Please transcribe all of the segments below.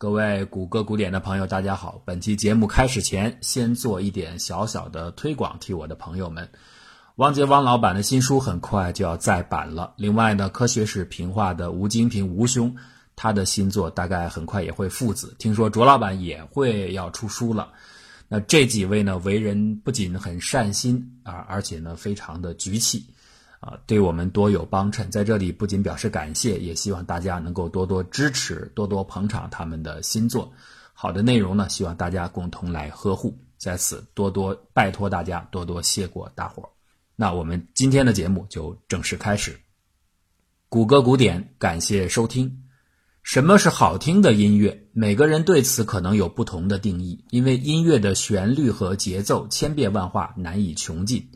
各位谷歌古典的朋友，大家好。本期节目开始前，先做一点小小的推广，替我的朋友们。汪杰汪老板的新书很快就要再版了。另外呢，科学史评话的吴金平吴兄，他的新作大概很快也会父子。听说卓老板也会要出书了。那这几位呢，为人不仅很善心啊，而且呢，非常的局气。啊，对我们多有帮衬，在这里不仅表示感谢，也希望大家能够多多支持、多多捧场他们的新作。好的内容呢，希望大家共同来呵护，在此多多拜托大家，多多谢过大伙儿。那我们今天的节目就正式开始。谷歌古典，感谢收听。什么是好听的音乐？每个人对此可能有不同的定义，因为音乐的旋律和节奏千变万化，难以穷尽。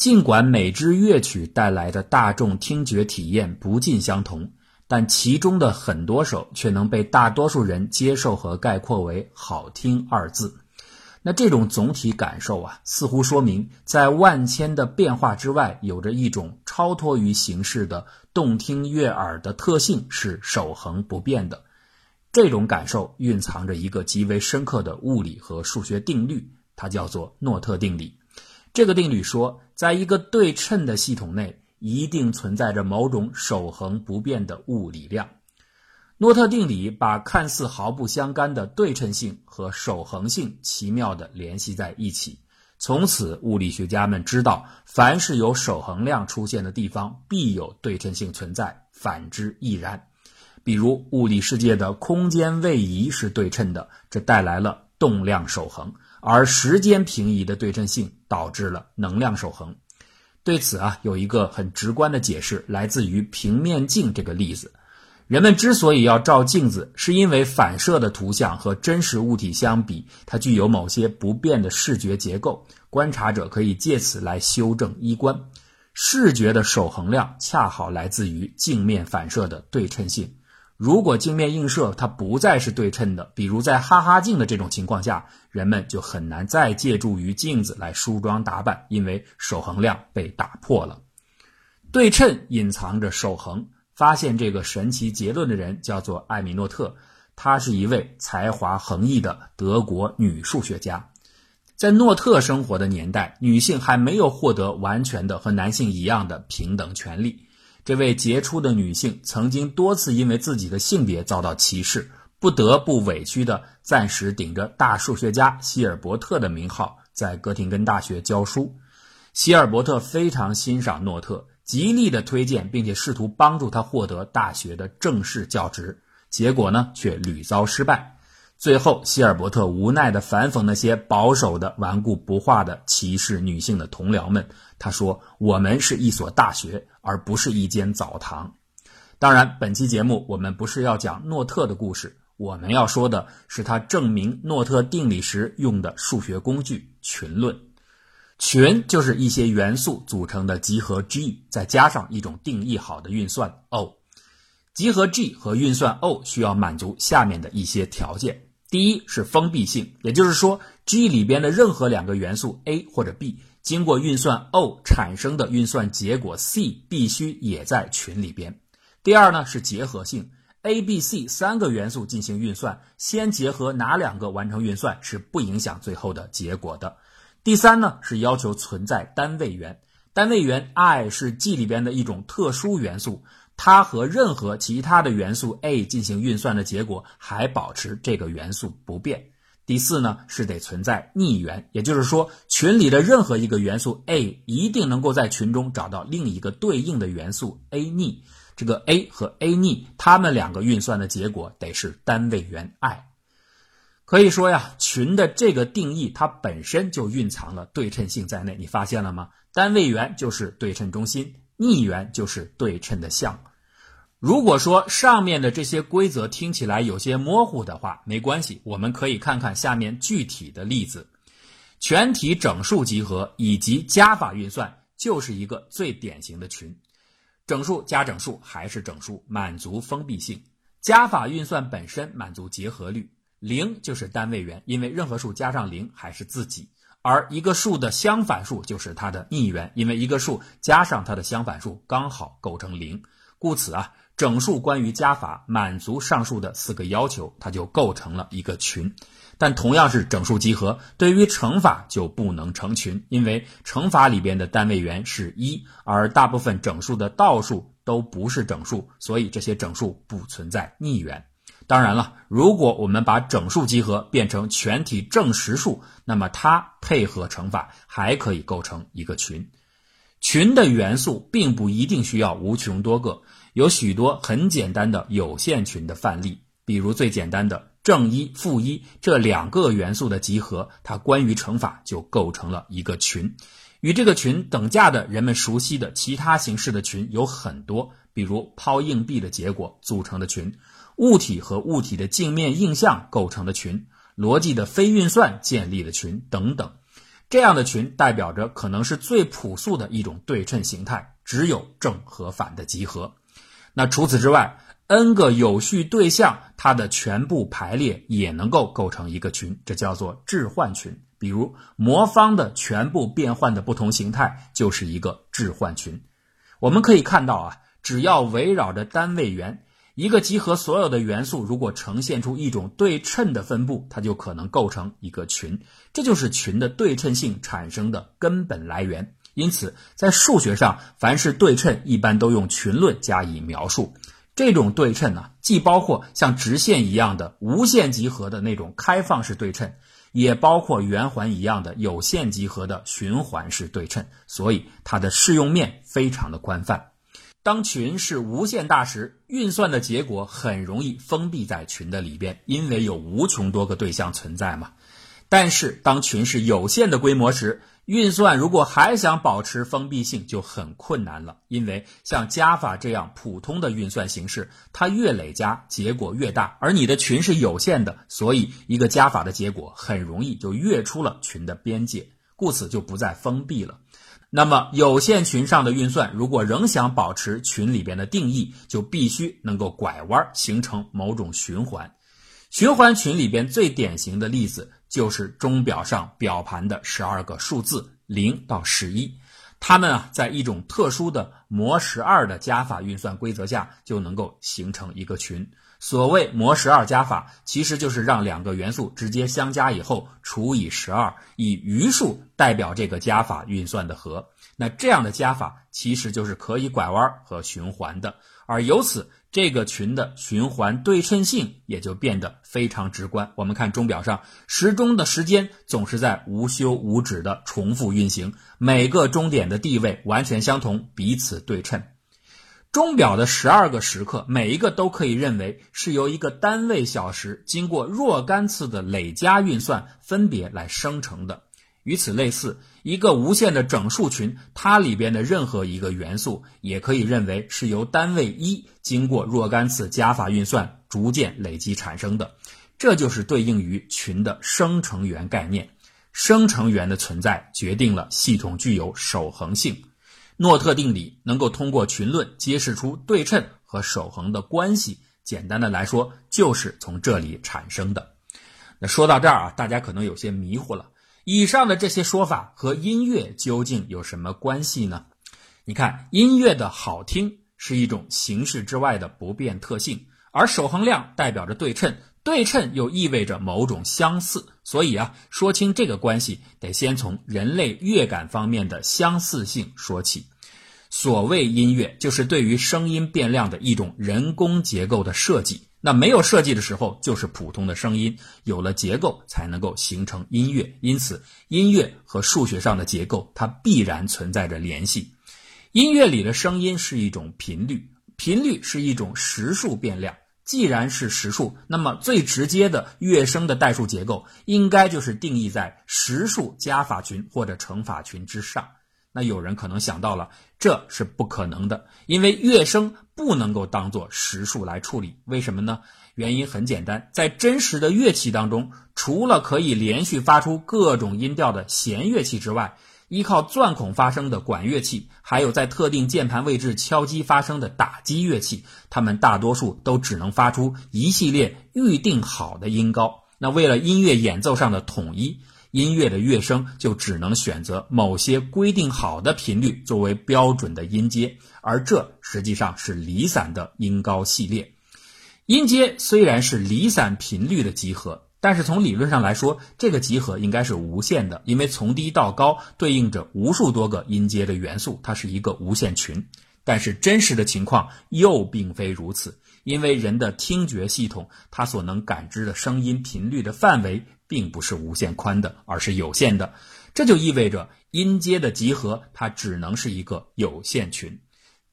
尽管每支乐曲带来的大众听觉体验不尽相同，但其中的很多首却能被大多数人接受和概括为“好听”二字。那这种总体感受啊，似乎说明在万千的变化之外，有着一种超脱于形式的动听悦耳的特性是守恒不变的。这种感受蕴藏着一个极为深刻的物理和数学定律，它叫做诺特定理。这个定律说，在一个对称的系统内，一定存在着某种守恒不变的物理量。诺特定理把看似毫不相干的对称性和守恒性奇妙地联系在一起。从此，物理学家们知道，凡是有守恒量出现的地方，必有对称性存在；反之亦然。比如，物理世界的空间位移是对称的，这带来了动量守恒。而时间平移的对称性导致了能量守恒。对此啊，有一个很直观的解释，来自于平面镜这个例子。人们之所以要照镜子，是因为反射的图像和真实物体相比，它具有某些不变的视觉结构。观察者可以借此来修正衣冠。视觉的守恒量恰好来自于镜面反射的对称性。如果镜面映射它不再是对称的，比如在哈哈镜的这种情况下，人们就很难再借助于镜子来梳妆打扮，因为守恒量被打破了。对称隐藏着守恒。发现这个神奇结论的人叫做艾米诺特，她是一位才华横溢的德国女数学家。在诺特生活的年代，女性还没有获得完全的和男性一样的平等权利。这位杰出的女性曾经多次因为自己的性别遭到歧视，不得不委屈地暂时顶着大数学家希尔伯特的名号，在哥廷根大学教书。希尔伯特非常欣赏诺特，极力的推荐，并且试图帮助他获得大学的正式教职，结果呢，却屡遭失败。最后，希尔伯特无奈地反讽那些保守的、顽固不化的、歧视女性的同僚们。他说：“我们是一所大学，而不是一间澡堂。”当然，本期节目我们不是要讲诺特的故事，我们要说的是他证明诺特定理时用的数学工具——群论。群就是一些元素组成的集合 G，再加上一种定义好的运算 O。集合 G 和运算 O 需要满足下面的一些条件。第一是封闭性，也就是说，G 里边的任何两个元素 A 或者 B 经过运算 O 产生的运算结果 C 必须也在群里边。第二呢是结合性，A、B、C 三个元素进行运算，先结合哪两个完成运算是不影响最后的结果的。第三呢是要求存在单位元，单位元 i 是 G 里边的一种特殊元素。它和任何其他的元素 a 进行运算的结果还保持这个元素不变。第四呢是得存在逆元，也就是说群里的任何一个元素 a 一定能够在群中找到另一个对应的元素 a 逆。这个 a 和 a 逆，它们两个运算的结果得是单位元 i。可以说呀，群的这个定义它本身就蕴藏了对称性在内。你发现了吗？单位元就是对称中心，逆元就是对称的项。如果说上面的这些规则听起来有些模糊的话，没关系，我们可以看看下面具体的例子。全体整数集合以及加法运算就是一个最典型的群。整数加整数还是整数，满足封闭性；加法运算本身满足结合律。零就是单位元，因为任何数加上零还是自己；而一个数的相反数就是它的逆元，因为一个数加上它的相反数刚好构成零。故此啊。整数关于加法满足上述的四个要求，它就构成了一个群。但同样是整数集合，对于乘法就不能成群，因为乘法里边的单位元是一，而大部分整数的倒数都不是整数，所以这些整数不存在逆元。当然了，如果我们把整数集合变成全体正实数，那么它配合乘法还可以构成一个群。群的元素并不一定需要无穷多个，有许多很简单的有限群的范例，比如最简单的。正一、负一这两个元素的集合，它关于乘法就构成了一个群。与这个群等价的人们熟悉的其他形式的群有很多，比如抛硬币的结果组成的群，物体和物体的镜面映像构成的群，逻辑的非运算建立的群等等。这样的群代表着可能是最朴素的一种对称形态，只有正和反的集合。那除此之外，n 个有序对象，它的全部排列也能够构成一个群，这叫做置换群。比如魔方的全部变换的不同形态就是一个置换群。我们可以看到啊，只要围绕着单位元，一个集合所有的元素，如果呈现出一种对称的分布，它就可能构成一个群。这就是群的对称性产生的根本来源。因此，在数学上，凡是对称，一般都用群论加以描述。这种对称呢，既包括像直线一样的无限集合的那种开放式对称，也包括圆环一样的有限集合的循环式对称，所以它的适用面非常的宽泛。当群是无限大时，运算的结果很容易封闭在群的里边，因为有无穷多个对象存在嘛。但是当群是有限的规模时，运算如果还想保持封闭性就很困难了，因为像加法这样普通的运算形式，它越累加结果越大，而你的群是有限的，所以一个加法的结果很容易就越出了群的边界，故此就不再封闭了。那么有限群上的运算，如果仍想保持群里边的定义，就必须能够拐弯形成某种循环。循环群里边最典型的例子。就是钟表上表盘的十二个数字零到十一，它们啊在一种特殊的模十二的加法运算规则下，就能够形成一个群。所谓模十二加法，其实就是让两个元素直接相加以后除以十二，以余数代表这个加法运算的和。那这样的加法其实就是可以拐弯和循环的，而由此。这个群的循环对称性也就变得非常直观。我们看钟表上时钟的时间总是在无休无止的重复运行，每个钟点的地位完全相同，彼此对称。钟表的十二个时刻，每一个都可以认为是由一个单位小时经过若干次的累加运算分别来生成的。与此类似。一个无限的整数群，它里边的任何一个元素，也可以认为是由单位一经过若干次加法运算逐渐累积产生的。这就是对应于群的生成元概念。生成元的存在决定了系统具有守恒性。诺特定理能够通过群论揭示出对称和守恒的关系。简单的来说，就是从这里产生的。那说到这儿啊，大家可能有些迷糊了。以上的这些说法和音乐究竟有什么关系呢？你看，音乐的好听是一种形式之外的不变特性，而守恒量代表着对称，对称又意味着某种相似。所以啊，说清这个关系，得先从人类乐感方面的相似性说起。所谓音乐，就是对于声音变量的一种人工结构的设计。那没有设计的时候，就是普通的声音；有了结构，才能够形成音乐。因此，音乐和数学上的结构，它必然存在着联系。音乐里的声音是一种频率，频率是一种实数变量。既然是实数，那么最直接的乐声的代数结构，应该就是定义在实数加法群或者乘法群之上。那有人可能想到了，这是不可能的，因为乐声不能够当做实数来处理。为什么呢？原因很简单，在真实的乐器当中，除了可以连续发出各种音调的弦乐器之外，依靠钻孔发声的管乐器，还有在特定键盘位置敲击发声的打击乐器，它们大多数都只能发出一系列预定好的音高。那为了音乐演奏上的统一。音乐的乐声就只能选择某些规定好的频率作为标准的音阶，而这实际上是离散的音高系列。音阶虽然是离散频率的集合，但是从理论上来说，这个集合应该是无限的，因为从低到高对应着无数多个音阶的元素，它是一个无限群。但是真实的情况又并非如此，因为人的听觉系统它所能感知的声音频率的范围并不是无限宽的，而是有限的。这就意味着音阶的集合它只能是一个有限群。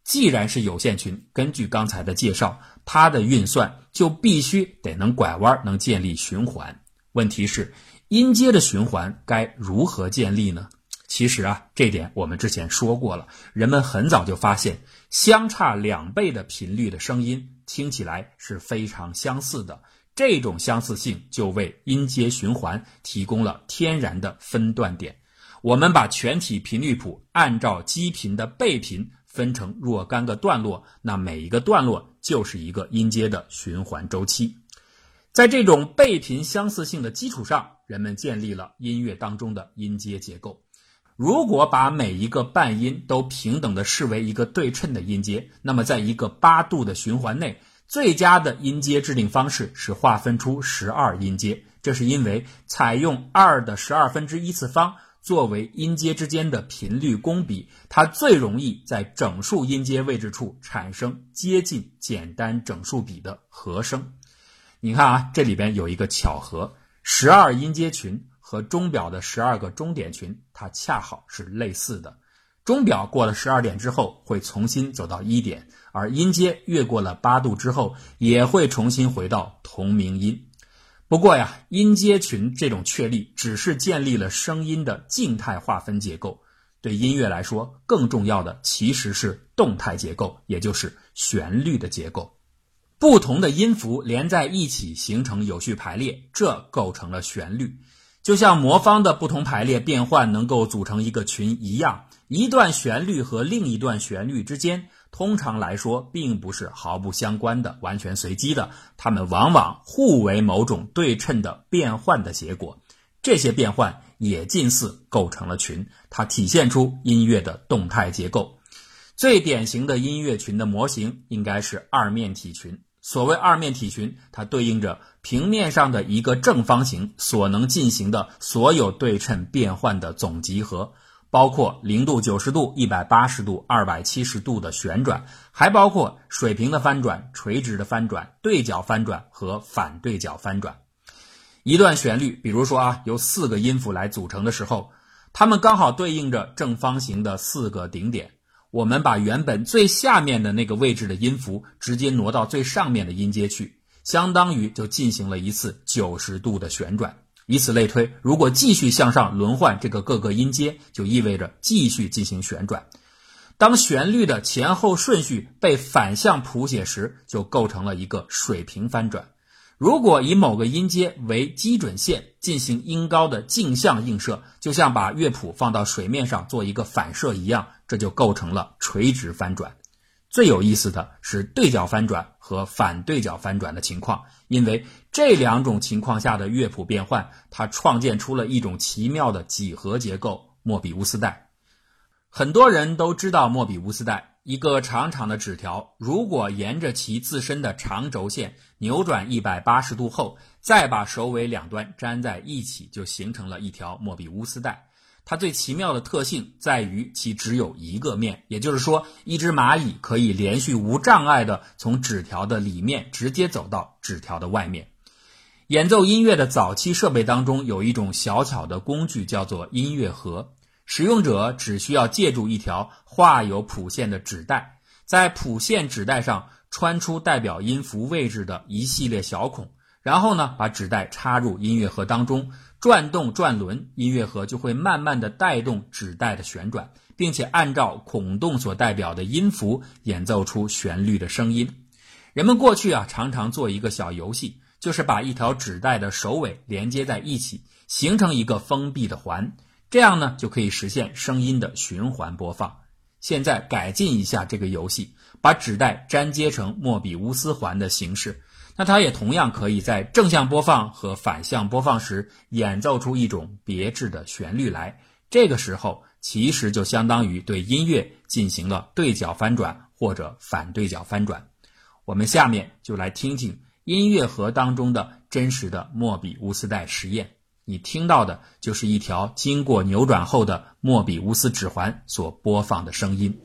既然是有限群，根据刚才的介绍，它的运算就必须得能拐弯，能建立循环。问题是，音阶的循环该如何建立呢？其实啊，这点我们之前说过了。人们很早就发现，相差两倍的频率的声音听起来是非常相似的。这种相似性就为音阶循环提供了天然的分段点。我们把全体频率谱按照基频的倍频分成若干个段落，那每一个段落就是一个音阶的循环周期。在这种倍频相似性的基础上，人们建立了音乐当中的音阶结构。如果把每一个半音都平等的视为一个对称的音阶，那么在一个八度的循环内，最佳的音阶制定方式是划分出十二音阶。这是因为采用二的十二分之一次方作为音阶之间的频率公比，它最容易在整数音阶位置处产生接近简单整数比的和声。你看啊，这里边有一个巧合，十二音阶群。和钟表的十二个钟点群，它恰好是类似的。钟表过了十二点之后，会重新走到一点，而音阶越过了八度之后，也会重新回到同名音。不过呀，音阶群这种确立只是建立了声音的静态划分结构，对音乐来说，更重要的其实是动态结构，也就是旋律的结构。不同的音符连在一起形成有序排列，这构成了旋律。就像魔方的不同排列变换能够组成一个群一样，一段旋律和另一段旋律之间，通常来说并不是毫不相关的、完全随机的，它们往往互为某种对称的变换的结果。这些变换也近似构成了群，它体现出音乐的动态结构。最典型的音乐群的模型应该是二面体群。所谓二面体群，它对应着平面上的一个正方形所能进行的所有对称变换的总集合，包括零度、九十度、一百八十度、二百七十度的旋转，还包括水平的翻转、垂直的翻转、对角翻转和反对角翻转。一段旋律，比如说啊，由四个音符来组成的时候，它们刚好对应着正方形的四个顶点。我们把原本最下面的那个位置的音符直接挪到最上面的音阶去，相当于就进行了一次九十度的旋转。以此类推，如果继续向上轮换这个各个音阶，就意味着继续进行旋转。当旋律的前后顺序被反向谱写时，就构成了一个水平翻转。如果以某个音阶为基准线进行音高的镜像映射，就像把乐谱放到水面上做一个反射一样，这就构成了垂直翻转。最有意思的是对角翻转和反对角翻转的情况，因为这两种情况下的乐谱变换，它创建出了一种奇妙的几何结构——莫比乌斯带。很多人都知道莫比乌斯带。一个长长的纸条，如果沿着其自身的长轴线扭转一百八十度后，再把首尾两端粘在一起，就形成了一条莫比乌斯带。它最奇妙的特性在于其只有一个面，也就是说，一只蚂蚁可以连续无障碍地从纸条的里面直接走到纸条的外面。演奏音乐的早期设备当中有一种小巧的工具，叫做音乐盒。使用者只需要借助一条画有谱线的纸带，在谱线纸带上穿出代表音符位置的一系列小孔，然后呢，把纸带插入音乐盒当中，转动转轮，音乐盒就会慢慢的带动纸带的旋转，并且按照孔洞所代表的音符演奏出旋律的声音。人们过去啊，常常做一个小游戏，就是把一条纸带的首尾连接在一起，形成一个封闭的环。这样呢，就可以实现声音的循环播放。现在改进一下这个游戏，把纸带粘接成莫比乌斯环的形式，那它也同样可以在正向播放和反向播放时演奏出一种别致的旋律来。这个时候，其实就相当于对音乐进行了对角翻转或者反对角翻转。我们下面就来听听音乐盒当中的真实的莫比乌斯带实验。你听到的就是一条经过扭转后的莫比乌斯指环所播放的声音。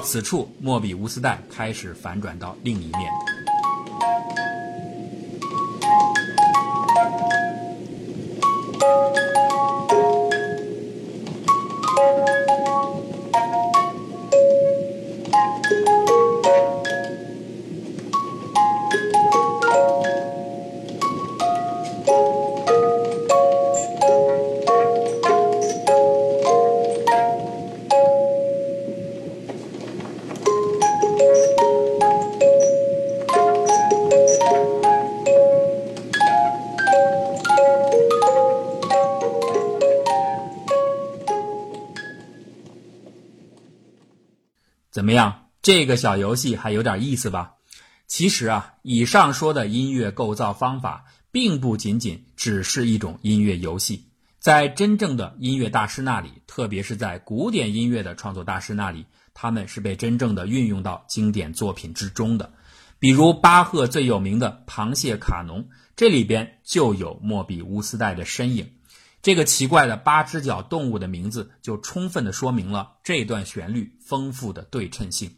此处，莫比乌斯带开始反转到另一面。怎么样？这个小游戏还有点意思吧？其实啊，以上说的音乐构造方法，并不仅仅只是一种音乐游戏。在真正的音乐大师那里，特别是在古典音乐的创作大师那里，他们是被真正的运用到经典作品之中的。比如巴赫最有名的《螃蟹卡农》，这里边就有莫比乌斯带的身影。这个奇怪的八只脚动物的名字，就充分的说明了这段旋律丰富的对称性，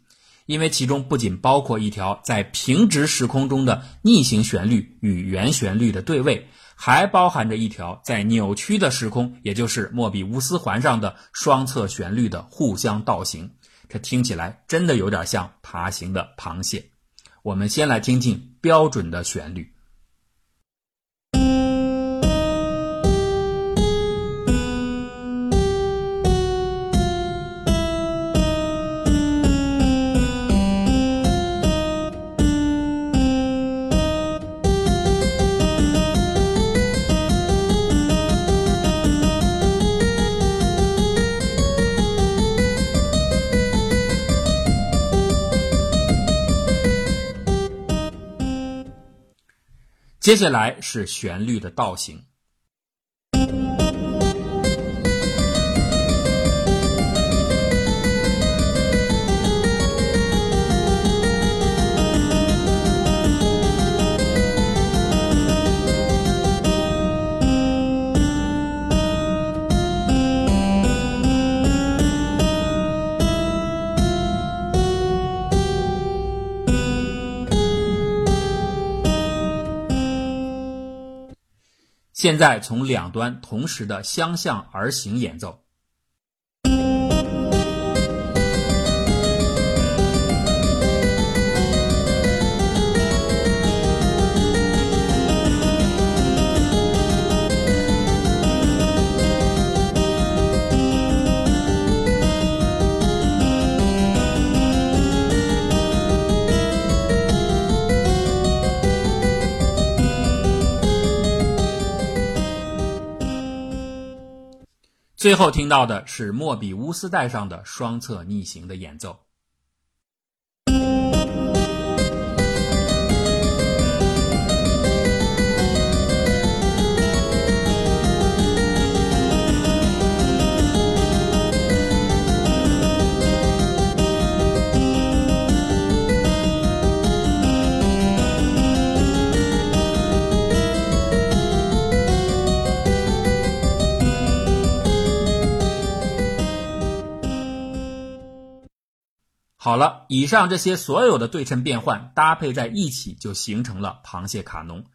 因为其中不仅包括一条在平直时空中的逆行旋律与原旋律的对位，还包含着一条在扭曲的时空，也就是莫比乌斯环上的双侧旋律的互相倒行。这听起来真的有点像爬行的螃蟹。我们先来听听标准的旋律。接下来是旋律的倒行。现在从两端同时的相向而行演奏。最后听到的是莫比乌斯带上的双侧逆行的演奏。好了，以上这些所有的对称变换搭配在一起，就形成了螃蟹卡农。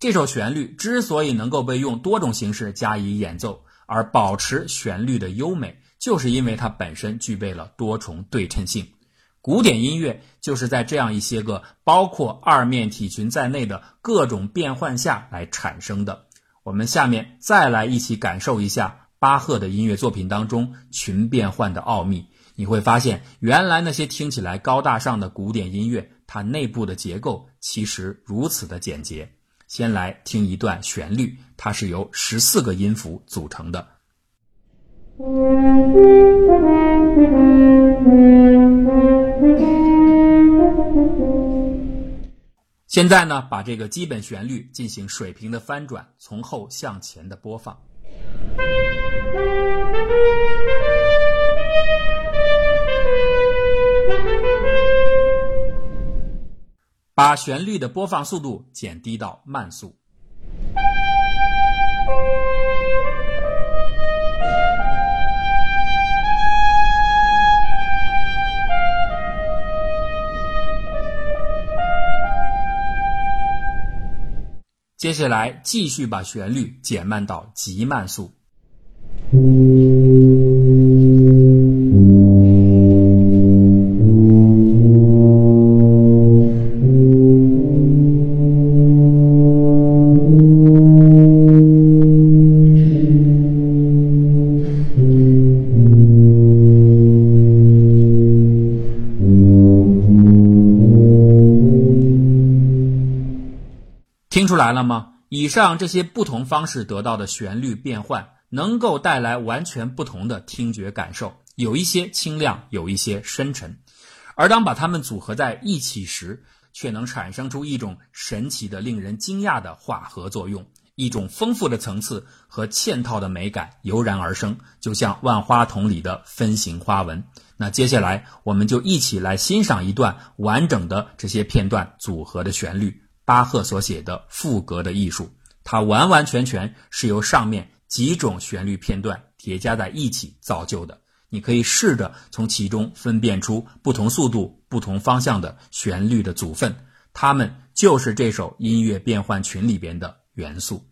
这首旋律之所以能够被用多种形式加以演奏，而保持旋律的优美，就是因为它本身具备了多重对称性。古典音乐就是在这样一些个包括二面体群在内的各种变换下来产生的。我们下面再来一起感受一下巴赫的音乐作品当中群变换的奥秘。你会发现，原来那些听起来高大上的古典音乐，它内部的结构其实如此的简洁。先来听一段旋律，它是由十四个音符组成的。现在呢，把这个基本旋律进行水平的翻转，从后向前的播放，把旋律的播放速度减低到慢速。接下来继续把旋律减慢到极慢速。以上这些不同方式得到的旋律变换，能够带来完全不同的听觉感受，有一些清亮，有一些深沉。而当把它们组合在一起时，却能产生出一种神奇的、令人惊讶的化合作用，一种丰富的层次和嵌套的美感油然而生，就像万花筒里的分形花纹。那接下来，我们就一起来欣赏一段完整的这些片段组合的旋律。巴赫所写的赋格的艺术，它完完全全是由上面几种旋律片段叠加在一起造就的。你可以试着从其中分辨出不同速度、不同方向的旋律的组分，它们就是这首音乐变换群里边的元素。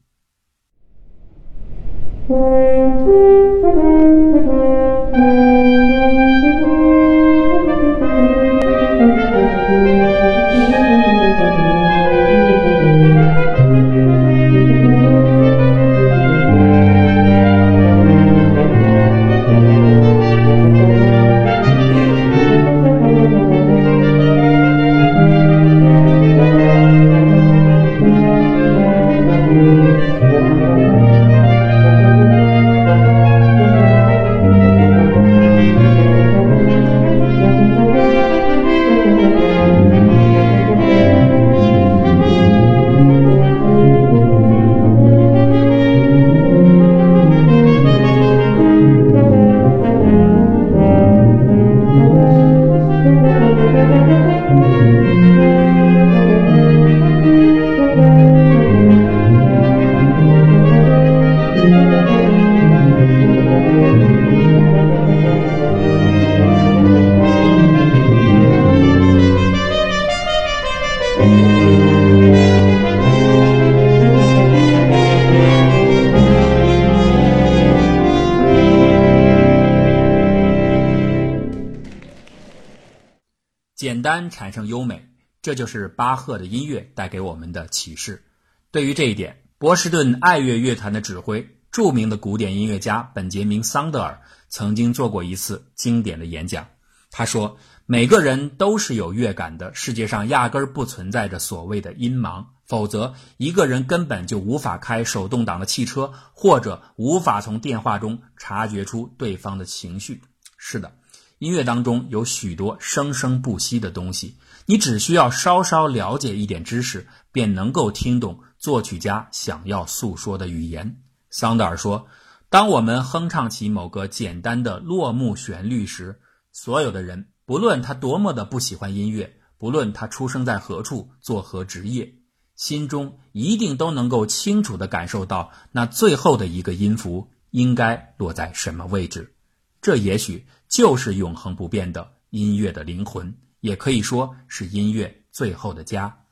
产生优美，这就是巴赫的音乐带给我们的启示。对于这一点，波士顿爱乐乐团的指挥、著名的古典音乐家本杰明·桑德尔曾经做过一次经典的演讲。他说：“每个人都是有乐感的，世界上压根儿不存在着所谓的音盲，否则一个人根本就无法开手动挡的汽车，或者无法从电话中察觉出对方的情绪。”是的。音乐当中有许多生生不息的东西，你只需要稍稍了解一点知识，便能够听懂作曲家想要诉说的语言。桑德尔说：“当我们哼唱起某个简单的落幕旋律时，所有的人，不论他多么的不喜欢音乐，不论他出生在何处，做何职业，心中一定都能够清楚地感受到那最后的一个音符应该落在什么位置。这也许。”就是永恒不变的音乐的灵魂，也可以说是音乐最后的家。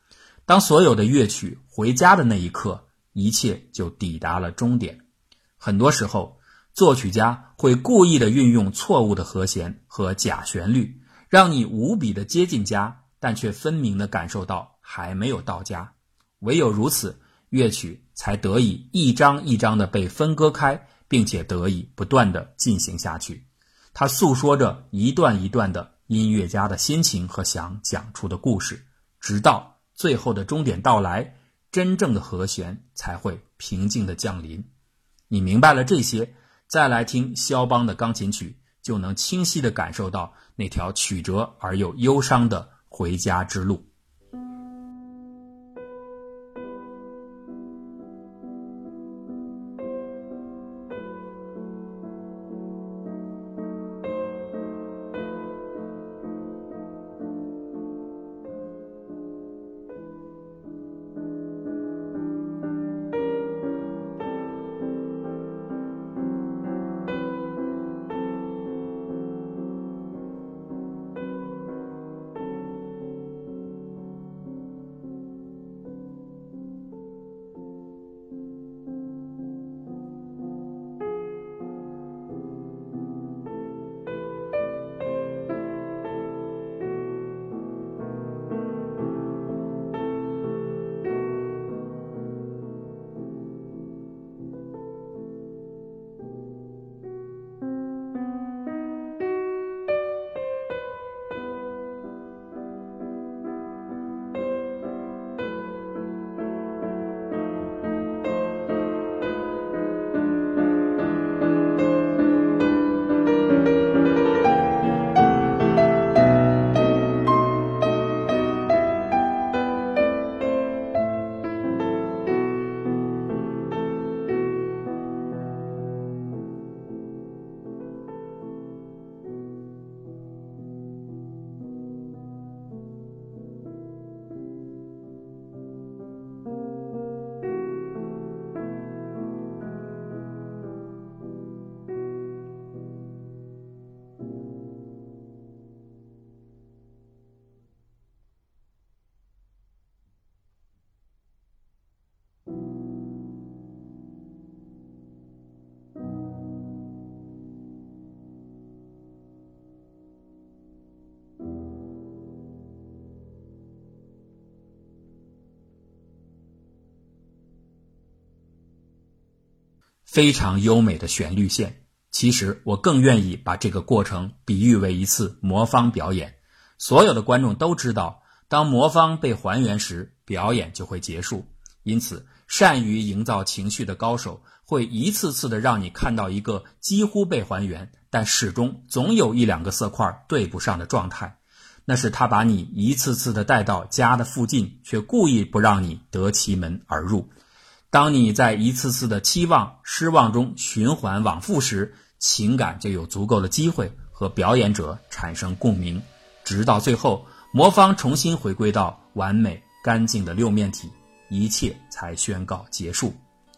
当所有的乐曲回家的那一刻，一切就抵达了终点。很多时候，作曲家会故意的运用错误的和弦和假旋律，让你无比的接近家，但却分明的感受到还没有到家。唯有如此，乐曲才得以一张一张的被分割开，并且得以不断的进行下去。它诉说着一段一段的音乐家的心情和想讲出的故事，直到最后的终点到来，真正的和弦才会平静的降临。你明白了这些，再来听肖邦的钢琴曲，就能清晰的感受到那条曲折而又忧伤的回家之路。非常优美的旋律线。其实我更愿意把这个过程比喻为一次魔方表演。所有的观众都知道，当魔方被还原时，表演就会结束。因此，善于营造情绪的高手会一次次的让你看到一个几乎被还原，但始终总有一两个色块对不上的状态。那是他把你一次次的带到家的附近，却故意不让你得其门而入。当你在一次次的期望、失望中循环往复时，情感就有足够的机会和表演者产生共鸣，直到最后魔方重新回归到完美干净的六面体，一切才宣告结束。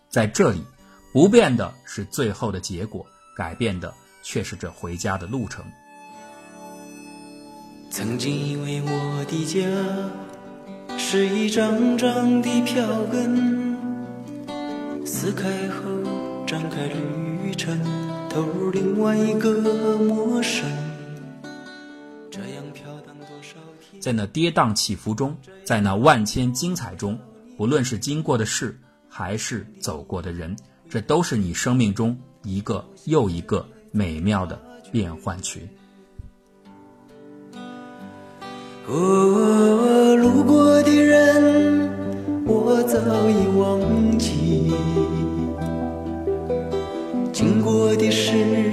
在这里，不变的是最后的结果，改变的却是这回家的路程。曾经以为我的家是一张张的票根。撕开后展开旅程，投入另外一个陌生。这样飘荡多少天？在那跌宕起伏中，在那万千精彩中，不论是经过的事，还是走过的人，这都是你生命中一个又一个美妙的变换群。哦，路过的人，我早已忘记。经过的事。